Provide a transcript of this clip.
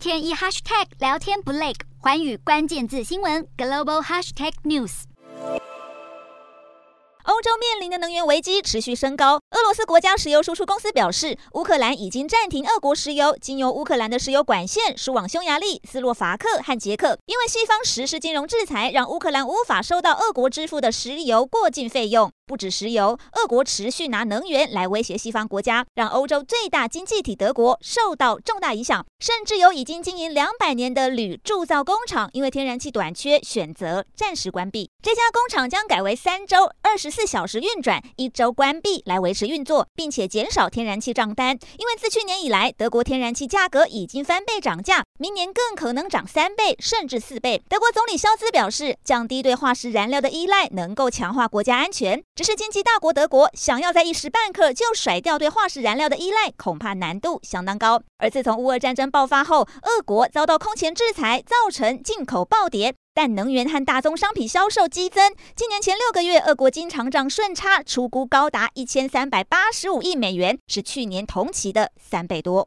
天一 hashtag 聊天不累，寰宇关键字新闻 global hashtag news。欧洲面临的能源危机持续升高。俄罗斯国家石油输出公司表示，乌克兰已经暂停俄国石油经由乌克兰的石油管线输往匈牙利、斯洛伐克和捷克。因为西方实施金融制裁，让乌克兰无法收到俄国支付的石油过境费用。不止石油，俄国持续拿能源来威胁西方国家，让欧洲最大经济体德国受到重大影响。甚至有已经经营两百年的铝铸造工厂，因为天然气短缺，选择暂时关闭。这家工厂将改为三周二十四小时运转，一周关闭来维持运作，并且减少天然气账单。因为自去年以来，德国天然气价格已经翻倍涨价，明年更可能涨三倍甚至四倍。德国总理肖兹表示，降低对化石燃料的依赖，能够强化国家安全。只是经济大国德国想要在一时半刻就甩掉对化石燃料的依赖，恐怕难度相当高。而自从乌俄战争爆发后，俄国遭到空前制裁，造成进口暴跌，但能源和大宗商品销售激增。今年前六个月，俄国经常账顺差出估高达一千三百八十五亿美元，是去年同期的三倍多。